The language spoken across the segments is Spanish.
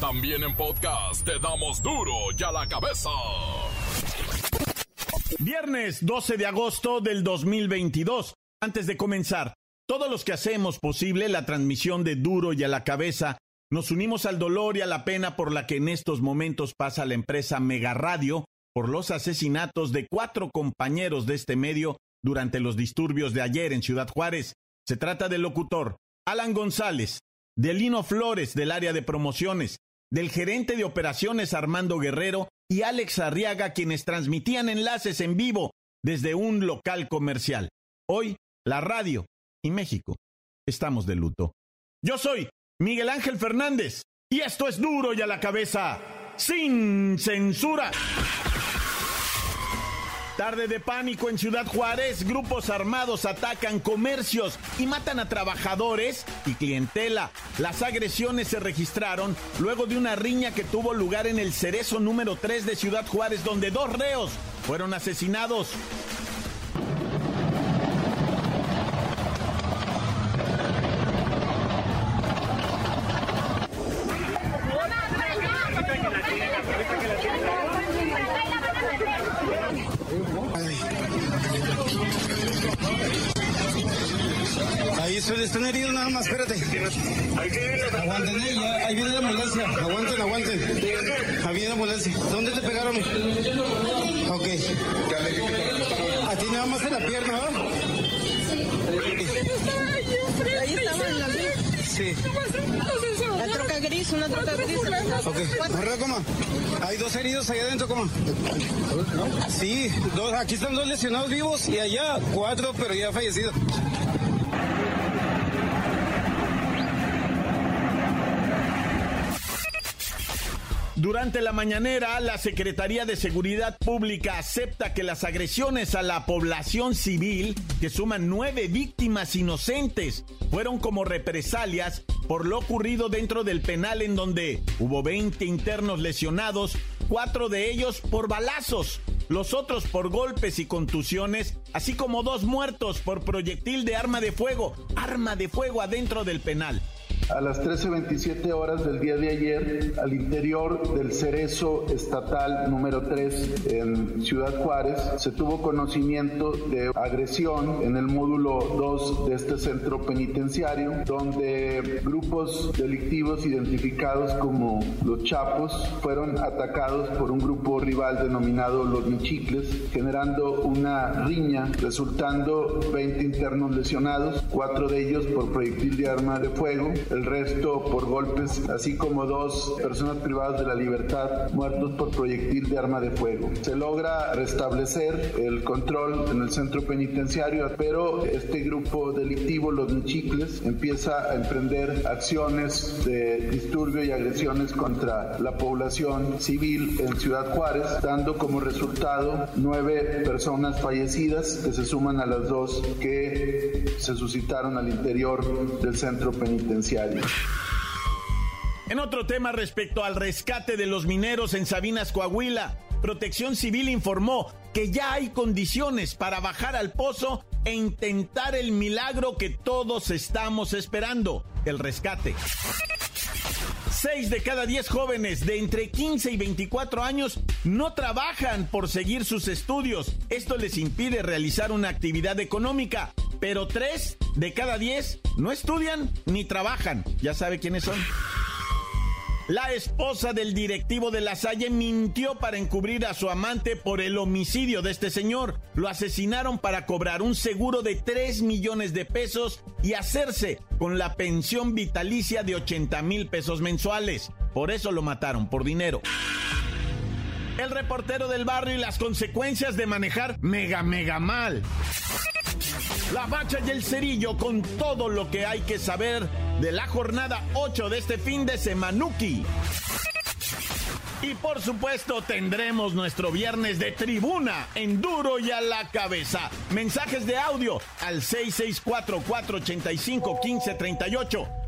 También en podcast te damos duro y a la cabeza. Viernes 12 de agosto del 2022. Antes de comenzar, todos los que hacemos posible la transmisión de duro y a la cabeza, nos unimos al dolor y a la pena por la que en estos momentos pasa la empresa Mega Radio por los asesinatos de cuatro compañeros de este medio durante los disturbios de ayer en Ciudad Juárez. Se trata del locutor Alan González, de Lino Flores del área de promociones, del gerente de operaciones Armando Guerrero y Alex Arriaga quienes transmitían enlaces en vivo desde un local comercial. Hoy, la radio y México estamos de luto. Yo soy Miguel Ángel Fernández y esto es duro y a la cabeza, sin censura. Tarde de pánico en Ciudad Juárez, grupos armados atacan comercios y matan a trabajadores y clientela. Las agresiones se registraron luego de una riña que tuvo lugar en el Cerezo número 3 de Ciudad Juárez, donde dos reos fueron asesinados. Eh, ahí viene la ambulancia. Aguanten, aguanten. Ahí viene la ambulancia. ¿Dónde te pegaron? Ok. A ti nada más en la pierna, ¿va? Ahí estaba en la Sí. La troca gris, una troca gris. Ok. Coma. Hay dos heridos allá adentro, coma. Sí, dos, aquí están dos lesionados vivos y allá cuatro, pero ya fallecidos. Durante la mañanera, la Secretaría de Seguridad Pública acepta que las agresiones a la población civil, que suman nueve víctimas inocentes, fueron como represalias por lo ocurrido dentro del penal en donde hubo 20 internos lesionados, cuatro de ellos por balazos, los otros por golpes y contusiones, así como dos muertos por proyectil de arma de fuego, arma de fuego adentro del penal. A las 13.27 horas del día de ayer, al interior del Cerezo Estatal número 3 en Ciudad Juárez, se tuvo conocimiento de agresión en el módulo 2 de este centro penitenciario, donde grupos delictivos identificados como los Chapos fueron atacados por un grupo rival denominado los Michicles, generando una riña, resultando 20 internos lesionados, cuatro de ellos por proyectil de arma de fuego resto por golpes, así como dos personas privadas de la libertad muertos por proyectil de arma de fuego. Se logra restablecer el control en el centro penitenciario, pero este grupo delictivo, los Michicles, empieza a emprender acciones de disturbio y agresiones contra la población civil en Ciudad Juárez, dando como resultado nueve personas fallecidas que se suman a las dos que se suscitaron al interior del centro penitenciario. En otro tema respecto al rescate de los mineros en Sabinas, Coahuila, Protección Civil informó que ya hay condiciones para bajar al pozo e intentar el milagro que todos estamos esperando, el rescate. Seis de cada diez jóvenes de entre 15 y 24 años no trabajan por seguir sus estudios. Esto les impide realizar una actividad económica. Pero tres de cada diez no estudian ni trabajan. ¿Ya sabe quiénes son? La esposa del directivo de la Salle mintió para encubrir a su amante por el homicidio de este señor. Lo asesinaron para cobrar un seguro de 3 millones de pesos y hacerse con la pensión vitalicia de 80 mil pesos mensuales. Por eso lo mataron, por dinero. El reportero del barrio y las consecuencias de manejar mega, mega mal. La bacha y el cerillo con todo lo que hay que saber de la jornada 8 de este fin de semanuki. Y por supuesto tendremos nuestro viernes de tribuna en duro y a la cabeza. Mensajes de audio al 664-485-1538.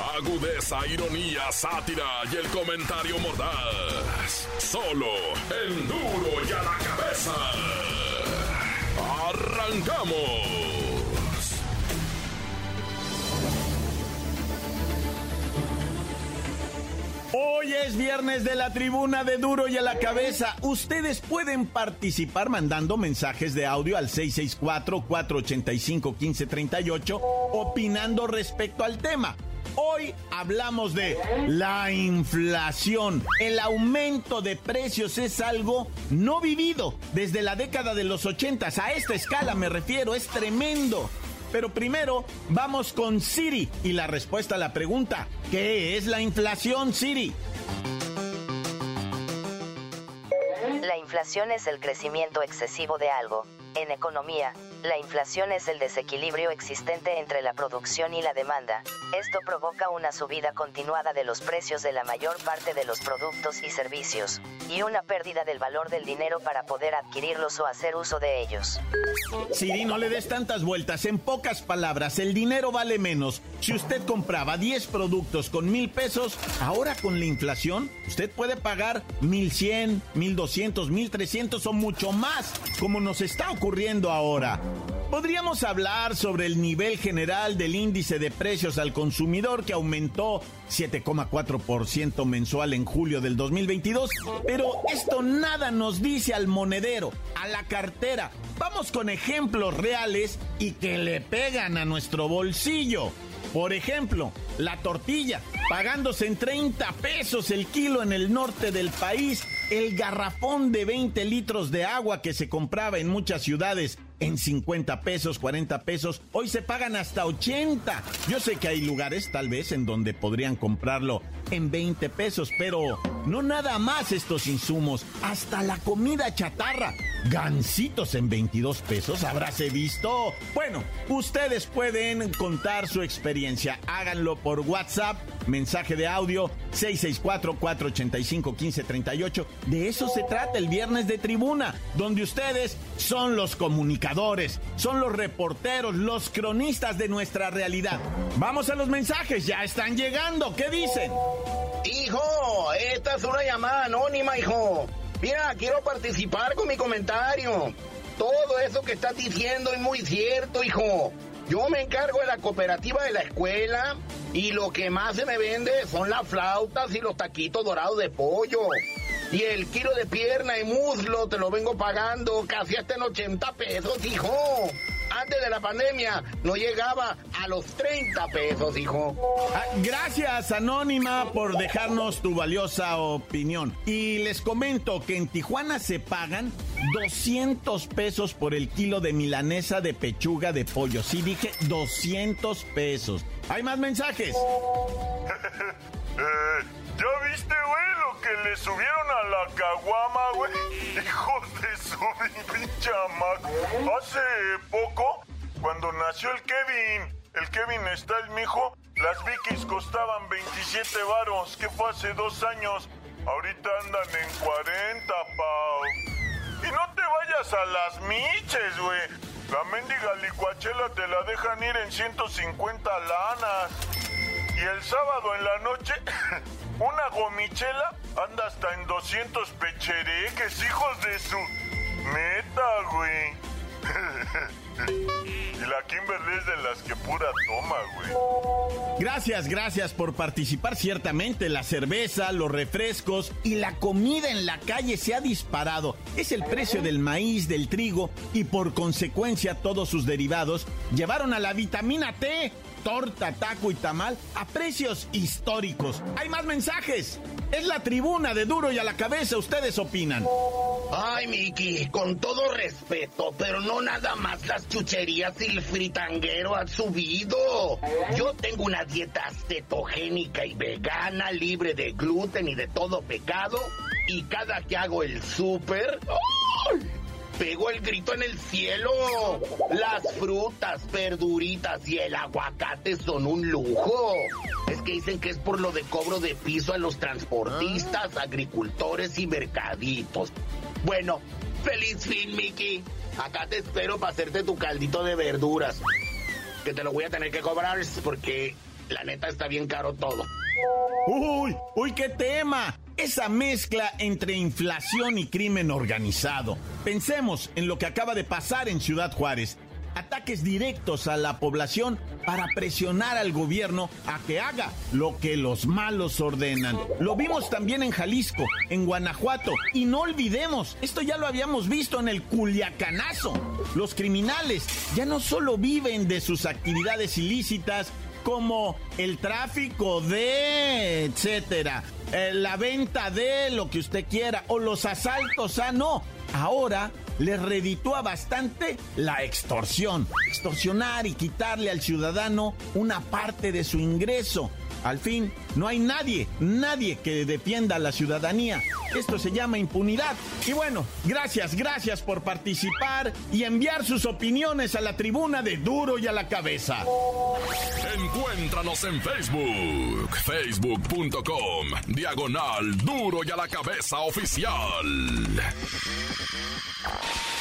Agudeza, ironía, sátira y el comentario mordaz. Solo el duro y a la cabeza. ¡Arrancamos! Hoy es viernes de la tribuna de Duro y a la cabeza. Ustedes pueden participar mandando mensajes de audio al 664-485-1538 opinando respecto al tema. Hoy hablamos de la inflación. El aumento de precios es algo no vivido desde la década de los 80. A esta escala me refiero, es tremendo. Pero primero vamos con Siri y la respuesta a la pregunta, ¿qué es la inflación, Siri? La inflación es el crecimiento excesivo de algo. En economía, la inflación es el desequilibrio existente entre la producción y la demanda. Esto provoca una subida continuada de los precios de la mayor parte de los productos y servicios, y una pérdida del valor del dinero para poder adquirirlos o hacer uso de ellos. Siri, no le des tantas vueltas. En pocas palabras, el dinero vale menos. Si usted compraba 10 productos con mil pesos, ahora con la inflación, usted puede pagar mil cien, mil doscientos, mil trescientos o mucho más, como nos está ocurriendo ahora. Podríamos hablar sobre el nivel general del índice de precios al consumidor que aumentó 7,4% mensual en julio del 2022, pero esto nada nos dice al monedero, a la cartera. Vamos con ejemplos reales y que le pegan a nuestro bolsillo. Por ejemplo, la tortilla, pagándose en 30 pesos el kilo en el norte del país, el garrafón de 20 litros de agua que se compraba en muchas ciudades en 50 pesos, 40 pesos, hoy se pagan hasta 80. Yo sé que hay lugares tal vez en donde podrían comprarlo en 20 pesos, pero no nada más estos insumos, hasta la comida chatarra. Gancitos en 22 pesos, habráse visto. Bueno, ustedes pueden contar su experiencia. Háganlo por WhatsApp, mensaje de audio 664-485-1538. De eso se trata el viernes de tribuna, donde ustedes son los comunicadores, son los reporteros, los cronistas de nuestra realidad. Vamos a los mensajes, ya están llegando. ¿Qué dicen? Hijo, esta es una llamada anónima, hijo. Mira, quiero participar con mi comentario. Todo eso que estás diciendo es muy cierto, hijo. Yo me encargo de la cooperativa de la escuela y lo que más se me vende son las flautas y los taquitos dorados de pollo. Y el kilo de pierna y muslo te lo vengo pagando casi hasta en 80 pesos, hijo. Antes de la pandemia no llegaba a los 30 pesos, hijo. Ah, gracias, Anónima, por dejarnos tu valiosa opinión. Y les comento que en Tijuana se pagan 200 pesos por el kilo de milanesa de pechuga de pollo. Sí, dije 200 pesos. ¿Hay más mensajes? Eh, ¿Ya viste, güey, que le subieron a la caguama, güey? Hijos de su pinche Hace poco, cuando nació el Kevin, el Kevin está el mijo, las Vikis costaban 27 varos, que fue hace dos años. Ahorita andan en 40, pau. Y no te vayas a las miches, güey. La mendiga licuachela te la dejan ir en 150 lanas. Y el sábado en la noche, una gomichela anda hasta en 200 pechereques, hijos de su... Meta, güey. y la Kimberly es de las que pura toma, güey. Gracias, gracias por participar. Ciertamente la cerveza, los refrescos y la comida en la calle se ha disparado. Es el precio del maíz, del trigo y por consecuencia todos sus derivados llevaron a la vitamina T torta, taco y tamal a precios históricos. Hay más mensajes. Es la tribuna de duro y a la cabeza, ustedes opinan. Ay, Miki, con todo respeto, pero no nada más las chucherías y el fritanguero han subido. Yo tengo una dieta cetogénica y vegana, libre de gluten y de todo pecado, y cada que hago el súper... pego el grito en el cielo. Las frutas, verduritas y el aguacate son un lujo. Es que dicen que es por lo de cobro de piso a los transportistas, agricultores y mercaditos. Bueno, Feliz fin, Mickey. Acá te espero para hacerte tu caldito de verduras. Que te lo voy a tener que cobrar porque la neta está bien caro todo. Uy, uy, qué tema. Esa mezcla entre inflación y crimen organizado. Pensemos en lo que acaba de pasar en Ciudad Juárez ataques directos a la población para presionar al gobierno a que haga lo que los malos ordenan. Lo vimos también en Jalisco, en Guanajuato, y no olvidemos, esto ya lo habíamos visto en el Culiacanazo. Los criminales ya no solo viven de sus actividades ilícitas, como el tráfico de, etcétera, eh, la venta de lo que usted quiera, o los asaltos, ah, no. Ahora le reditúa bastante la extorsión. Extorsionar y quitarle al ciudadano una parte de su ingreso. Al fin, no hay nadie, nadie que defienda a la ciudadanía. Esto se llama impunidad. Y bueno, gracias, gracias por participar y enviar sus opiniones a la tribuna de Duro y a la cabeza. Encuéntranos en Facebook, facebook.com, diagonal Duro y a la cabeza oficial.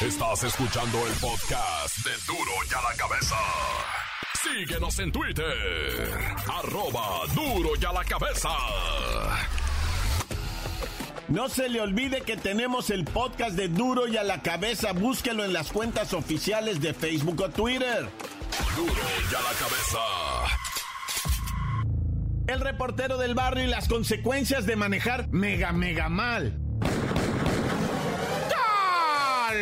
Estás escuchando el podcast de Duro y a la cabeza. Síguenos en Twitter, arroba Duro y a la cabeza. No se le olvide que tenemos el podcast de Duro y a la cabeza. Búsquelo en las cuentas oficiales de Facebook o Twitter. Duro y a la cabeza. El reportero del barrio y las consecuencias de manejar mega, mega mal.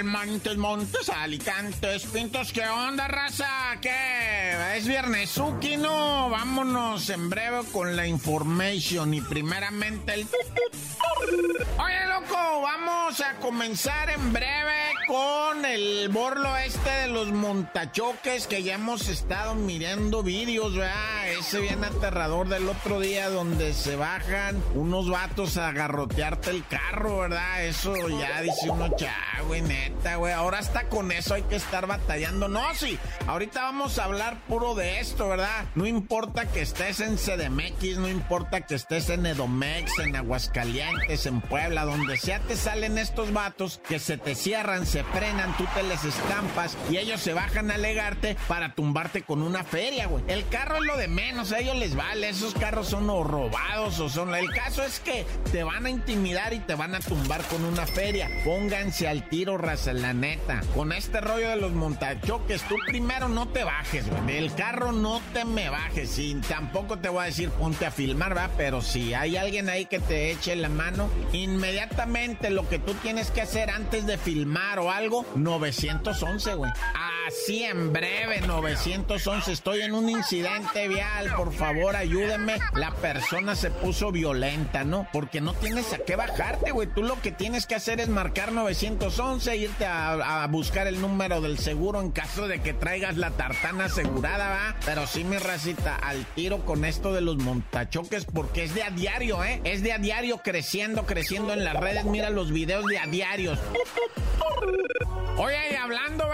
Montes, Montes, Alicantes, Pintos, ¿qué onda, raza? ¿Qué? Es viernes, no? Vámonos en breve con la information y primeramente el... Oye, loco, vamos a comenzar en breve con el borlo este de los montachoques que ya hemos estado mirando vídeos, ¿verdad? Ese bien aterrador del otro día donde se bajan unos vatos a garrotearte el carro, ¿verdad? Eso ya dice uno, cha, güey, Ahora está con eso, hay que estar batallando. No, sí, ahorita vamos a hablar puro de esto, ¿verdad? No importa que estés en CDMX, no importa que estés en Edomex, en Aguascalientes, en Puebla, donde sea te salen estos vatos que se te cierran, se frenan, tú te les estampas y ellos se bajan a alegarte para tumbarte con una feria, güey. El carro es lo de menos, a ellos les vale, esos carros son robados o son... El caso es que te van a intimidar y te van a tumbar con una feria. Pónganse al tiro, raza, la neta. Con este rollo de los montachoques, tú primero no te bajes, güey. Del carro no te me bajes y tampoco te voy a decir ponte a filmar, ¿va? Pero si hay alguien ahí que te eche la mano, inmediatamente lo que tú tienes que hacer antes de filmar o algo, 911, güey. Así en breve, 911. Estoy en un incidente vial, por favor, ayúdenme. La persona se puso violenta, ¿no? Porque no tienes a qué bajarte, güey. Tú lo que tienes que hacer es marcar 911, irte a, buscar el número del seguro en caso de que traigas la tartana asegurada, ¿va? Pero sí, mi racita, al tiro con esto de los montachoques, porque es de a diario, ¿eh? Es de a diario creciendo, creciendo en las redes. Mira los videos de a diarios. Oye, y hablando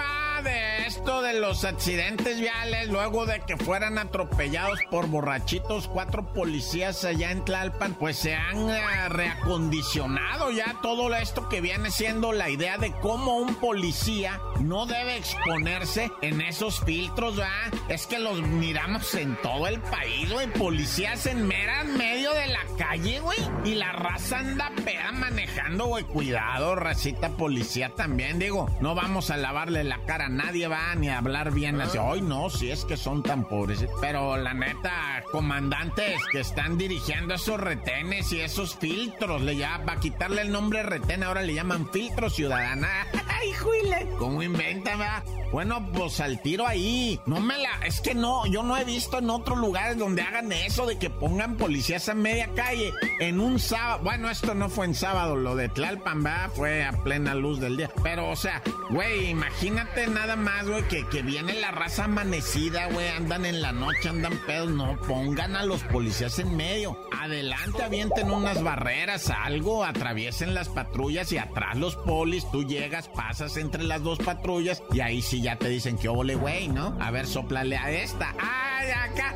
de los accidentes viales, luego de que fueran atropellados por borrachitos, cuatro policías allá en Tlalpan, pues se han eh, reacondicionado ya todo esto que viene siendo la idea de cómo un policía no debe exponerse en esos filtros, ¿verdad? Es que los miramos en todo el país, güey. Policías en mera medio de la calle, güey. Y la raza anda peda manejando, güey. Cuidado, racita policía también, digo. No vamos a lavarle la cara a nadie, va, ni hablar bien así. Ay, no, si es que son tan pobres. Pero la neta, comandantes que están dirigiendo esos retenes y esos filtros, le ya, para quitarle el nombre retén, ahora le llaman filtro ciudadana. Ay, juile. ¿Cómo inventa, va? Bueno, pues al tiro ahí. No me la. Es que no, yo no he visto en otros lugares donde hagan eso de que pongan policías en media calle en un sábado. Bueno, esto no fue en sábado, lo de Tlalpan, va, fue a plena luz del día. Pero, o sea, güey, imagínate nada más, güey, que, que viene la raza amanecida, güey, andan en la noche, andan pedos. No, pongan a los policías en medio. Adelante, avienten unas barreras, algo, atraviesen las patrullas y atrás los polis. Tú llegas, pasas entre las dos patrullas y ahí sí ya te dicen que ole, güey, ¿no? A ver, soplale a esta. ¡Ay, acá!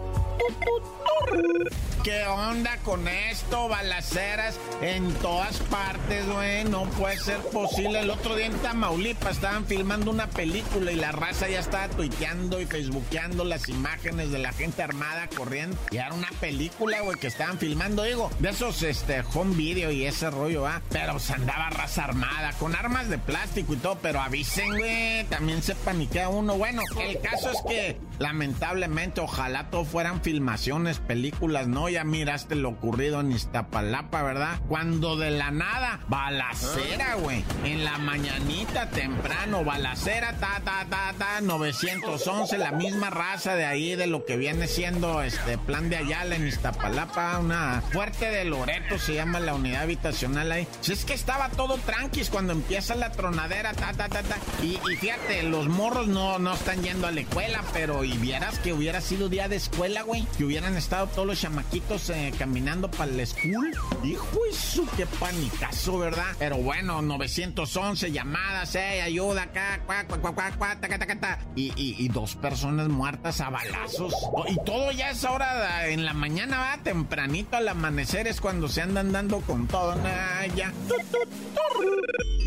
¿Qué onda con esto? Balaceras en todas partes, güey. No puede ser posible. El otro día en Tamaulipas estaban filmando una película y la raza ya estaba tuiteando y facebookeando las imágenes de la gente armada corriendo. Y era una película, güey, que estaban filmando, digo, de esos este, home video y ese rollo, ¿ah? Pero se andaba raza armada, con armas de plástico y todo. Pero avisen, güey, también se paniquea uno. Bueno, el caso es que lamentablemente, ojalá todo fueran filmaciones, películas, ¿no? Ya miraste lo ocurrido en Iztapalapa, ¿verdad? Cuando de la nada, balacera, güey. En la mañanita temprano, balacera, ta, ta, ta, ta, 911, la misma raza de ahí, de lo que viene siendo este plan de Ayala en Iztapalapa, una fuerte de Loreto se llama la unidad habitacional ahí. Si es que estaba todo tranquis cuando empieza la tronadera, ta, ta, ta, ta. Y, y fíjate, los morros no, no están yendo a la escuela, pero y vieras que hubiera sido día de escuela, güey, que hubieran estado todos los chamaquitos eh, caminando para la school. Hijo su qué panicazo, ¿verdad? Pero bueno, 911 llamadas, eh, ayuda acá, taca, taca, taca. Y, y, dos personas muertas a balazos. Oh, y todo ya es ahora en la mañana, va, tempranito al amanecer es cuando se andan dando con todo, nah, ya.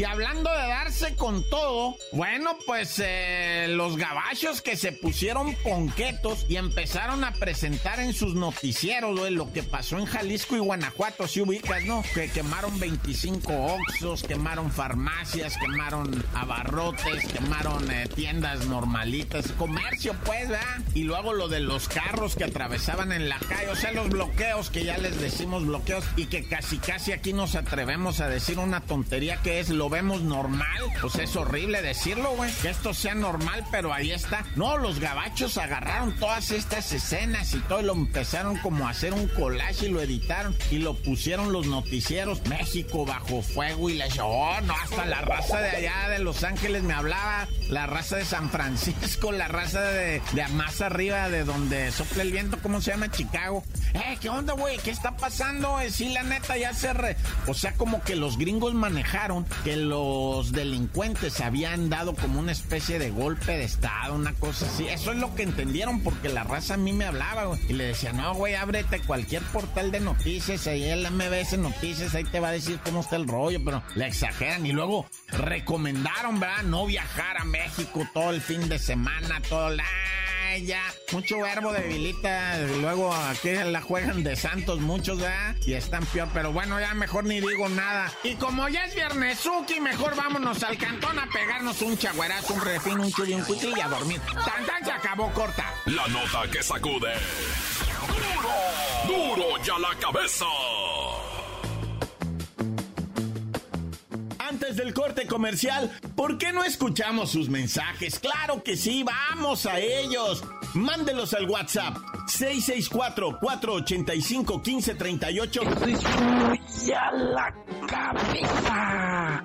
Y hablando de darse con todo, bueno, pues eh, los gabachos que se pusieron ponquetos y empezaron a presentar en sus noticieros, güey, lo que pasó en Jalisco y Guanajuato, si ubicas, ¿no? Que quemaron 25 oxos, quemaron farmacias, quemaron abarrotes, quemaron eh, tiendas normalitas, comercio, pues, ¿verdad? Y luego lo de los carros que atravesaban en la calle, o sea, los bloqueos, que ya les decimos bloqueos, y que casi casi aquí nos atrevemos a decir una tontería que es lo vemos normal. Pues es horrible decirlo, güey. Que esto sea normal, pero ahí está. No, los gabachos agarraron todas estas escenas y todo lo empezaron como a hacer un collage y lo editaron y lo pusieron los noticieros. México bajo fuego y la oh, no, hasta la raza de allá de Los Ángeles me hablaba. La raza de San Francisco, la raza de, de más arriba de donde sopla el viento, ¿cómo se llama? Chicago. Eh, ¿qué onda, güey? ¿Qué está pasando? Eh, sí, la neta, ya se re... O sea, como que los gringos manejaron que los delincuentes habían dado como una especie de golpe de estado, una cosa así. Eso es lo que entendieron porque la raza a mí me hablaba, güey. Y le decía, no, güey, ábrete cualquier portal de noticias, ahí el MBS Noticias, ahí te va a decir cómo está el rollo, pero le exageran. Y luego recomendaron, ¿verdad? No viajar a México todo el fin de semana, todo la ya. Mucho verbo debilita. Luego aquí la juegan de Santos muchos, ¿verdad? Y están peor. Pero bueno, ya mejor ni digo nada. Y como ya es viernesuki, mejor vámonos al cantón a pegarnos un chagüerazo, un refín, un chuli, un cuitil y a dormir. Tan tan se acabó corta. La nota que sacude. ¡Duro! ¡Duro ya la cabeza! antes del corte comercial, ¿por qué no escuchamos sus mensajes? Claro que sí, vamos a ellos. Mándelos al WhatsApp 664-485-1538. ¡Ya la cabeza!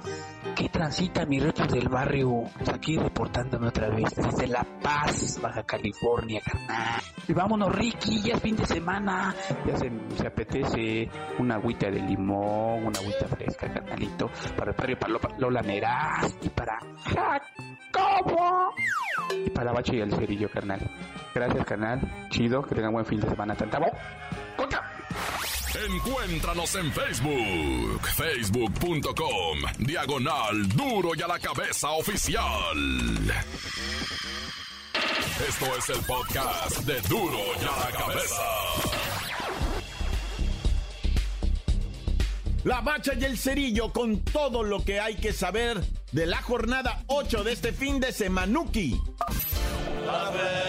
¿Qué transita mi reto del barrio? Aquí reportándome otra vez desde La Paz, Baja California, carnal. Y vámonos, Ricky, ya es fin de semana. Ya se, apetece una agüita de limón, una agüita fresca, carnalito, para el barrio para Lola Meraz y para Jacobo. Y para Bacho y el cerillo, carnal. Gracias, carnal. Chido, que tengan buen fin de semana. Tanta ¡Coca! Encuéntranos en Facebook, facebook.com, diagonal duro y a la cabeza oficial. Esto es el podcast de duro y a la cabeza. La bacha y el cerillo con todo lo que hay que saber de la jornada 8 de este fin de semanuki. A ver.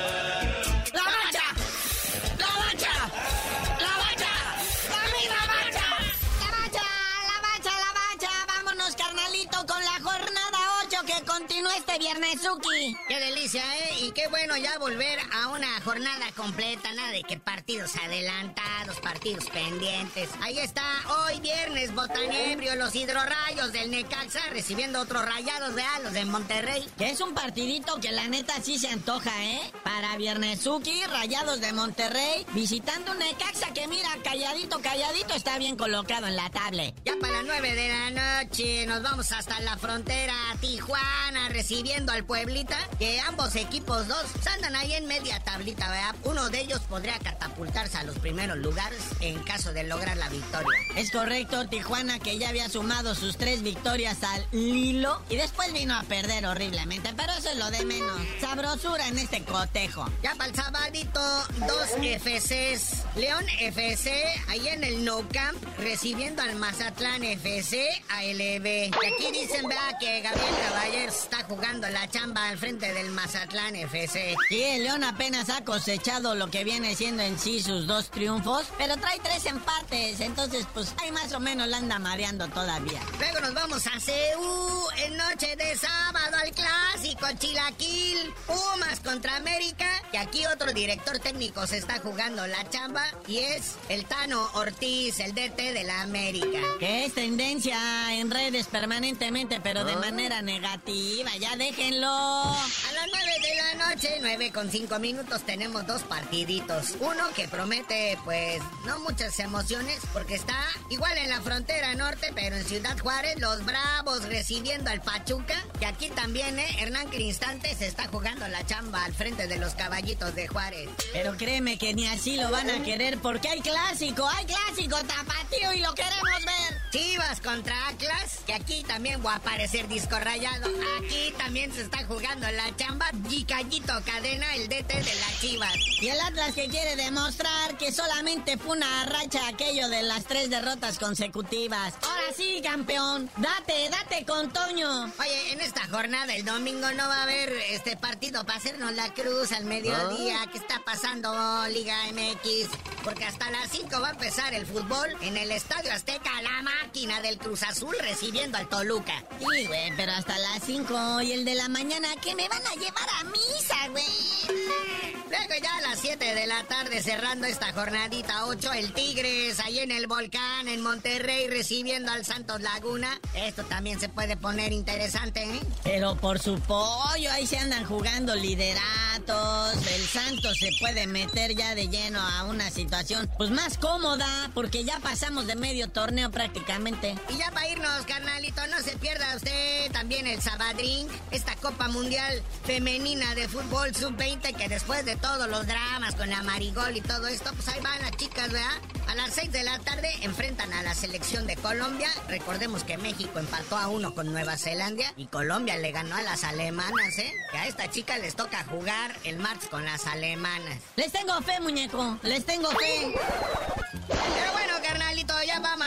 Viernes, Suki. Qué delicia, ¿eh? Y bueno ya volver a una jornada completa, nada de que partidos adelantados, partidos pendientes. Ahí está, hoy viernes, Botanebrio, los hidrorrayos del Necaxa recibiendo otros rayados reales los de Monterrey. Que es un partidito que la neta sí se antoja, ¿eh? Para viernes, Suki, rayados de Monterrey, visitando un Necaxa que mira, calladito, calladito, está bien colocado en la tablet. Ya para las nueve de la noche, nos vamos hasta la frontera, Tijuana recibiendo al Pueblita, que ambos equipos dos andan ahí en media tablita, ¿verdad? Uno de ellos podría catapultarse a los primeros lugares en caso de lograr la victoria. Es correcto, Tijuana que ya había sumado sus tres victorias al Lilo y después vino a perder horriblemente, pero eso es lo de menos. Sabrosura en este cotejo. Ya para el sabadito, dos FCs. León FC, ahí en el No Camp, recibiendo al Mazatlán FC ALB. Y aquí dicen, vea, que Gabriel Caballero está jugando la chamba al frente del Mazatlán FC. Y el León apenas ha cosechado lo que viene siendo en sí sus dos triunfos, pero trae tres empates, entonces pues ahí más o menos la anda mareando todavía. Luego nos vamos a CU en noche de sábado al clásico Chilaquil, Pumas contra América. Y aquí otro director técnico se está jugando la chamba y es el Tano Ortiz, el DT de la América. Que es tendencia en redes permanentemente, pero de manera negativa. Ya déjenlo. A las 9 de la noche, 9 con 5 minutos, tenemos dos partiditos. Uno que promete, pues, no muchas emociones, porque está igual en la frontera norte, pero en Ciudad Juárez, los Bravos recibiendo al Pachuca. Y aquí también, ¿eh? Hernán Cristante se está jugando la chamba al frente de los caballitos de Juárez. Pero créeme que ni así lo van a querer, porque hay clásico, hay clásico tapatío y lo queremos ver. Chivas contra Atlas, que aquí también va a aparecer disco rayado. Aquí también se está jugando la chamba. Gicayito Cadena, el DT de las Chivas. Y el Atlas que quiere demostrar que solamente fue una racha aquello de las tres derrotas consecutivas. Ahora sí, campeón. Date, date con Toño. Oye, en esta jornada el domingo no va a haber este partido para hacernos la cruz al mediodía. ¿Qué está pasando, Liga MX? Porque hasta las 5 va a empezar el fútbol en el Estadio Azteca, la máquina del Cruz Azul recibiendo al Toluca. Sí, güey, pero hasta las 5 y el de la mañana, que me van a llevar a misa, güey? Ya a las 7 de la tarde cerrando esta jornadita 8, el Tigres ahí en el volcán en Monterrey recibiendo al Santos Laguna. Esto también se puede poner interesante, ¿eh? Pero por su pollo, ahí se andan jugando lideratos. El Santos se puede meter ya de lleno a una situación pues más cómoda, porque ya pasamos de medio torneo prácticamente. Y ya para irnos, carnalito, no se pierda usted también el Sabadrink, esta Copa Mundial Femenina de Fútbol Sub-20 que después de los dramas con la Marigol y todo esto, pues ahí van las chicas, ¿verdad? A las 6 de la tarde enfrentan a la selección de Colombia. Recordemos que México empató a uno con Nueva Zelanda y Colombia le ganó a las alemanas, ¿eh? Que a esta chica les toca jugar el martes con las alemanas. Les tengo fe, muñeco, les tengo fe.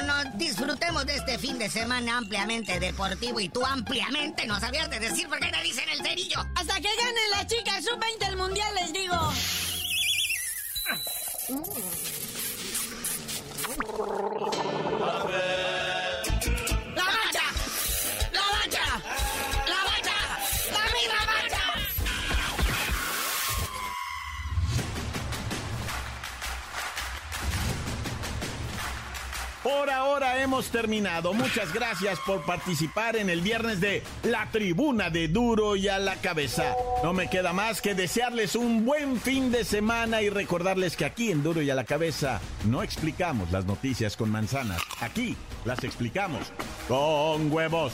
Bueno. Disfrutemos de este fin de semana ampliamente deportivo y tú ampliamente no sabías de decir por qué te dicen el cerillo. Hasta que gane la chica sub-20 el mundial, les digo. ¡La Por ahora hemos terminado. Muchas gracias por participar en el viernes de La Tribuna de Duro y a la Cabeza. No me queda más que desearles un buen fin de semana y recordarles que aquí en Duro y a la Cabeza no explicamos las noticias con manzanas. Aquí las explicamos con huevos.